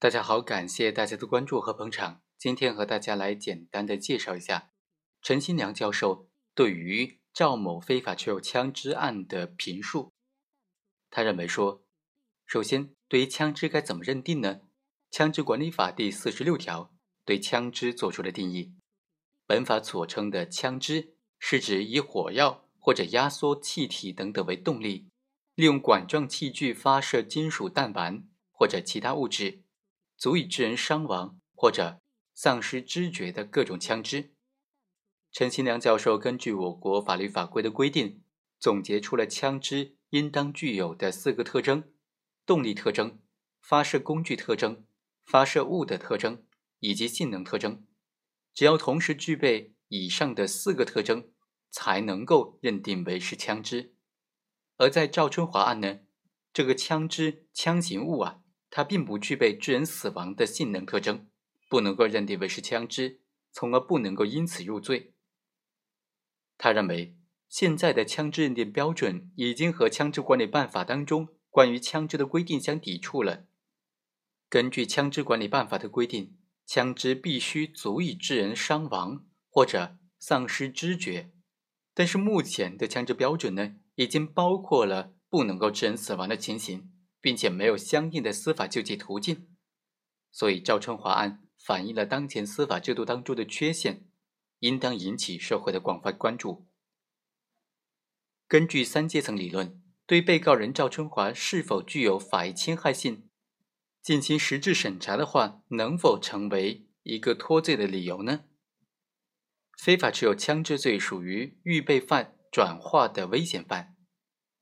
大家好，感谢大家的关注和捧场。今天和大家来简单的介绍一下陈新良教授对于赵某非法持有枪支案的评述。他认为说，首先对于枪支该怎么认定呢？枪支管理法第四十六条对枪支作出了定义。本法所称的枪支，是指以火药或者压缩气体等等为动力，利用管状器具发射金属弹丸或者其他物质。足以致人伤亡或者丧失知觉的各种枪支。陈新良教授根据我国法律法规的规定，总结出了枪支应当具有的四个特征：动力特征、发射工具特征、发射物的特征以及性能特征。只要同时具备以上的四个特征，才能够认定为是枪支。而在赵春华案呢，这个枪支枪形物啊。它并不具备致人死亡的性能特征，不能够认定为是枪支，从而不能够因此入罪。他认为，现在的枪支认定标准已经和《枪支管理办法》当中关于枪支的规定相抵触了。根据《枪支管理办法》的规定，枪支必须足以致人伤亡或者丧失知觉，但是目前的枪支标准呢，已经包括了不能够致人死亡的情形。并且没有相应的司法救济途径，所以赵春华案反映了当前司法制度当中的缺陷，应当引起社会的广泛关注。根据三阶层理论，对被告人赵春华是否具有法益侵害性进行实质审查的话，能否成为一个脱罪的理由呢？非法持有枪支罪属于预备犯转化的危险犯。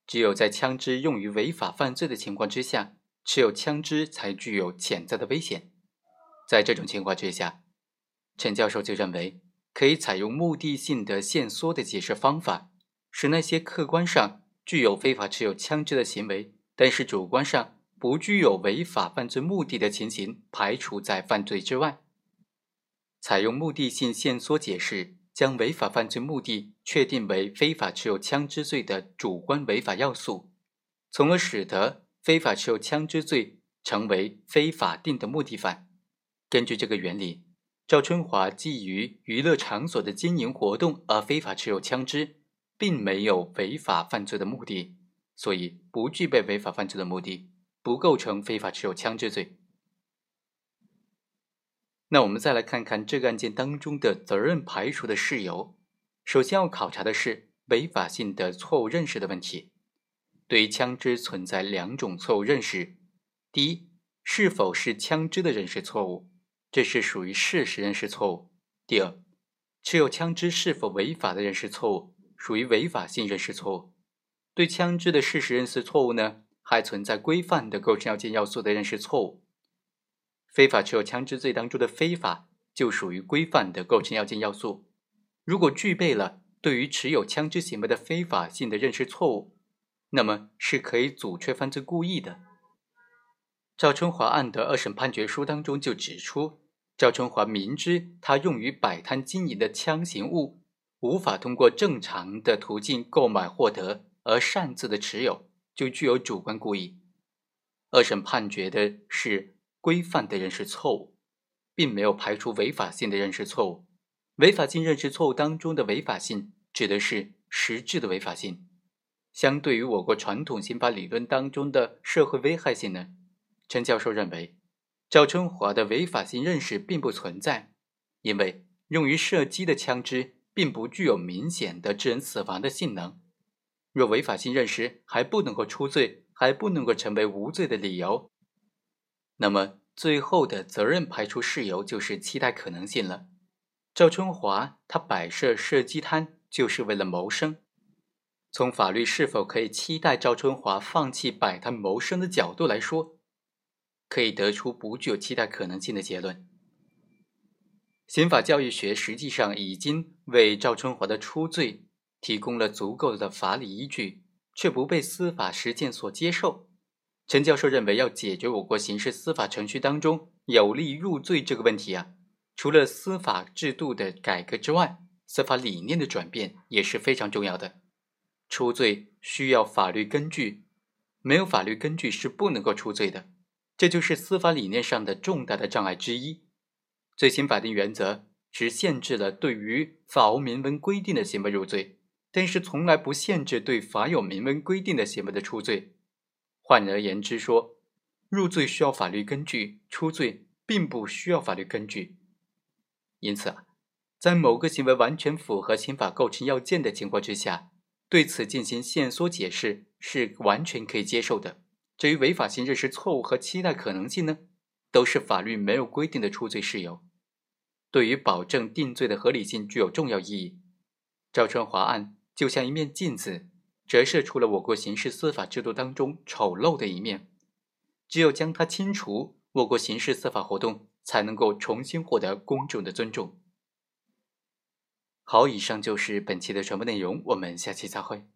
只有在枪支用于违法犯罪的情况之下，持有枪支才具有潜在的危险。在这种情况之下，陈教授就认为可以采用目的性的限缩的解释方法，使那些客观上具有非法持有枪支的行为，但是主观上不具有违法犯罪目的的情形排除在犯罪之外。采用目的性限缩解释。将违法犯罪目的确定为非法持有枪支罪的主观违法要素，从而使得非法持有枪支罪成为非法定的目的犯。根据这个原理，赵春华基于娱乐场所的经营活动而非法持有枪支，并没有违法犯罪的目的，所以不具备违法犯罪的目的，不构成非法持有枪支罪。那我们再来看看这个案件当中的责任排除的事由。首先要考察的是违法性的错误认识的问题。对于枪支存在两种错误认识：第一，是否是枪支的认识错误，这是属于事实认识错误；第二，持有枪支是否违法的认识错误，属于违法性认识错误。对枪支的事实认识错误呢，还存在规范的构成要件要素的认识错误。非法持有枪支罪当中的非法就属于规范的构成要件要素。如果具备了对于持有枪支行为的非法性的认识错误，那么是可以阻却犯罪故意的。赵春华案的二审判决书当中就指出，赵春华明知他用于摆摊经营的枪形物无法通过正常的途径购买获得，而擅自的持有，就具有主观故意。二审判决的是。规范的认识错误，并没有排除违法性的认识错误。违法性认识错误当中的违法性，指的是实质的违法性。相对于我国传统刑法理论当中的社会危害性呢，陈教授认为，赵春华的违法性认识并不存在，因为用于射击的枪支并不具有明显的致人死亡的性能。若违法性认识还不能够出罪，还不能够成为无罪的理由。那么，最后的责任排除事由就是期待可能性了。赵春华他摆设射击摊就是为了谋生。从法律是否可以期待赵春华放弃摆摊谋生的角度来说，可以得出不具有期待可能性的结论。刑法教育学实际上已经为赵春华的出罪提供了足够的法理依据，却不被司法实践所接受。陈教授认为，要解决我国刑事司法程序当中有利入罪这个问题啊，除了司法制度的改革之外，司法理念的转变也是非常重要的。出罪需要法律根据，没有法律根据是不能够出罪的。这就是司法理念上的重大的障碍之一。最新法定原则只限制了对于法无明文规定的行为入罪，但是从来不限制对法有明文规定的行为的出罪。换而言之说，入罪需要法律根据，出罪并不需要法律根据。因此啊，在某个行为完全符合刑法构成要件的情况之下，对此进行限缩解释是完全可以接受的。至于违法性认识错误和期待可能性呢，都是法律没有规定的出罪事由，对于保证定罪的合理性具有重要意义。赵春华案就像一面镜子，折射出了我国刑事司法制度当中丑陋的一面。只有将它清除，我国刑事司法活动才能够重新获得公众的尊重。好，以上就是本期的全部内容，我们下期再会。